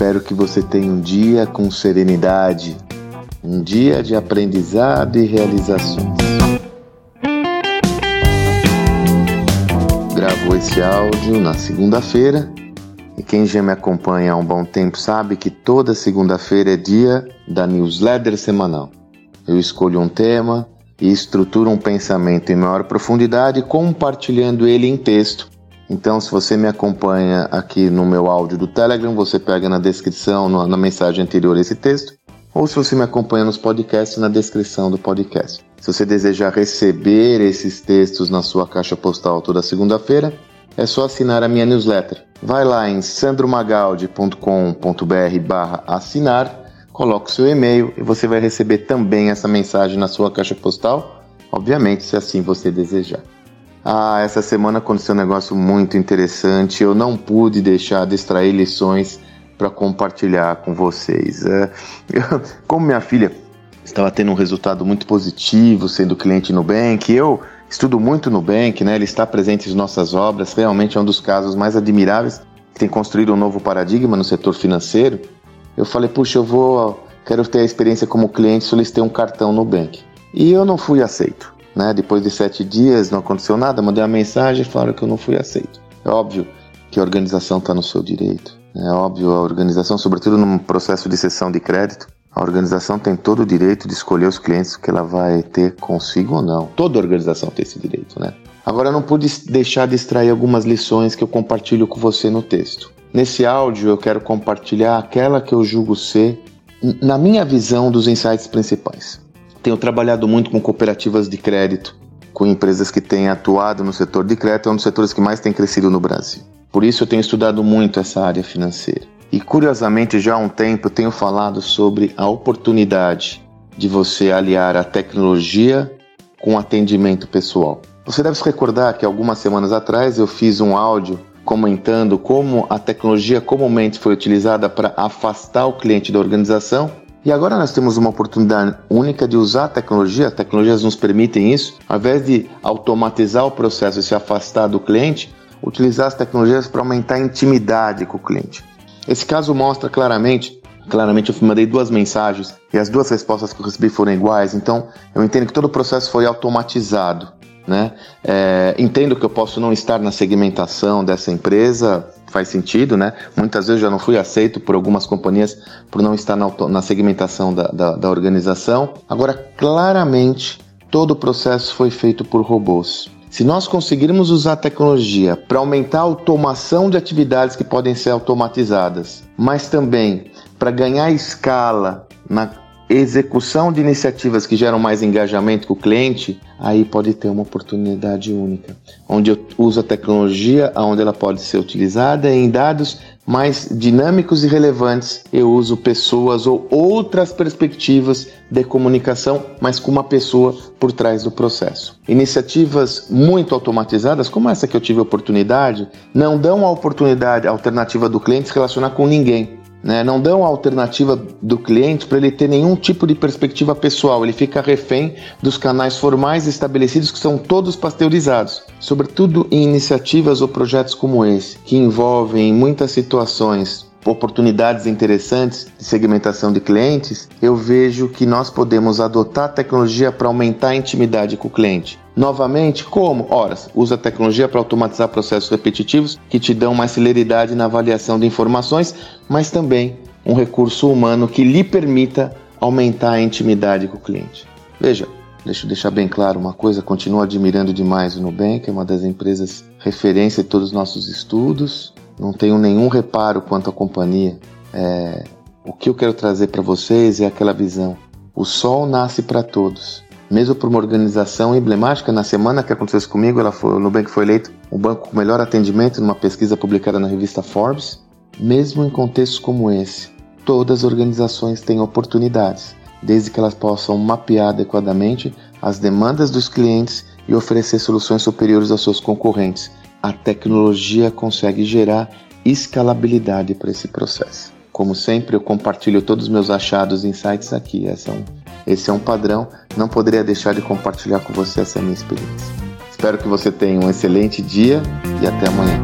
Espero que você tenha um dia com serenidade, um dia de aprendizado e realizações. Gravou esse áudio na segunda-feira e quem já me acompanha há um bom tempo sabe que toda segunda-feira é dia da newsletter semanal. Eu escolho um tema e estruturo um pensamento em maior profundidade, compartilhando ele em texto. Então, se você me acompanha aqui no meu áudio do Telegram, você pega na descrição, na mensagem anterior esse texto, ou se você me acompanha nos podcasts, na descrição do podcast. Se você desejar receber esses textos na sua caixa postal toda segunda-feira, é só assinar a minha newsletter. Vai lá em sandromagaldi.com.br assinar coloque o seu e-mail e você vai receber também essa mensagem na sua caixa postal, obviamente, se assim você desejar. Ah, essa semana aconteceu um negócio muito interessante, eu não pude deixar de extrair lições para compartilhar com vocês. É, eu, como minha filha estava tendo um resultado muito positivo sendo cliente no Nubank, eu estudo muito Nubank, né? ele está presente em nossas obras, realmente é um dos casos mais admiráveis que tem construído um novo paradigma no setor financeiro. Eu falei, puxa, eu vou, quero ter a experiência como cliente, solicitei um cartão no Bank. E eu não fui aceito. Né? Depois de sete dias não aconteceu nada, mandei uma mensagem e falaram que eu não fui aceito. É óbvio que a organização está no seu direito. É óbvio, a organização, sobretudo num processo de cessão de crédito, a organização tem todo o direito de escolher os clientes que ela vai ter consigo ou não. Toda organização tem esse direito, né? Agora, eu não pude deixar de extrair algumas lições que eu compartilho com você no texto. Nesse áudio eu quero compartilhar aquela que eu julgo ser, na minha visão, dos insights principais. Tenho trabalhado muito com cooperativas de crédito, com empresas que têm atuado no setor de crédito, é um dos setores que mais tem crescido no Brasil. Por isso eu tenho estudado muito essa área financeira. E curiosamente, já há um tempo eu tenho falado sobre a oportunidade de você aliar a tecnologia com atendimento pessoal. Você deve se recordar que algumas semanas atrás eu fiz um áudio comentando como a tecnologia comumente foi utilizada para afastar o cliente da organização. E agora nós temos uma oportunidade única de usar a tecnologia, as tecnologias nos permitem isso, ao invés de automatizar o processo e se afastar do cliente, utilizar as tecnologias para aumentar a intimidade com o cliente. Esse caso mostra claramente Claramente eu mandei duas mensagens e as duas respostas que eu recebi foram iguais, então eu entendo que todo o processo foi automatizado. Né? É, entendo que eu posso não estar na segmentação dessa empresa, faz sentido, né? Muitas vezes eu já não fui aceito por algumas companhias por não estar na, na segmentação da, da, da organização. Agora, claramente, todo o processo foi feito por robôs. Se nós conseguirmos usar a tecnologia para aumentar a automação de atividades que podem ser automatizadas, mas também para ganhar escala na execução de iniciativas que geram mais engajamento com o cliente, aí pode ter uma oportunidade única, onde eu uso a tecnologia onde ela pode ser utilizada em dados mais dinâmicos e relevantes, eu uso pessoas ou outras perspectivas de comunicação, mas com uma pessoa por trás do processo. Iniciativas muito automatizadas, como essa que eu tive a oportunidade, não dão a oportunidade a alternativa do cliente se relacionar com ninguém né, não dão a alternativa do cliente para ele ter nenhum tipo de perspectiva pessoal, ele fica refém dos canais formais estabelecidos que são todos pasteurizados, sobretudo em iniciativas ou projetos como esse, que envolvem em muitas situações oportunidades interessantes de segmentação de clientes, eu vejo que nós podemos adotar a tecnologia para aumentar a intimidade com o cliente. Novamente, como? Ora, usa tecnologia para automatizar processos repetitivos que te dão mais celeridade na avaliação de informações, mas também um recurso humano que lhe permita aumentar a intimidade com o cliente. Veja, deixa eu deixar bem claro uma coisa, continuo admirando demais o Nubank, é uma das empresas referência de todos os nossos estudos, não tenho nenhum reparo quanto à companhia. É, o que eu quero trazer para vocês é aquela visão. O sol nasce para todos. Mesmo para uma organização emblemática, na semana que aconteceu isso comigo, ela foi, o Nubank foi eleito o banco com melhor atendimento numa pesquisa publicada na revista Forbes. Mesmo em contextos como esse, todas as organizações têm oportunidades, desde que elas possam mapear adequadamente as demandas dos clientes e oferecer soluções superiores aos seus concorrentes, a tecnologia consegue gerar escalabilidade para esse processo. Como sempre, eu compartilho todos os meus achados e insights aqui. Esse é, um, esse é um padrão, não poderia deixar de compartilhar com você essa minha experiência. Espero que você tenha um excelente dia e até amanhã.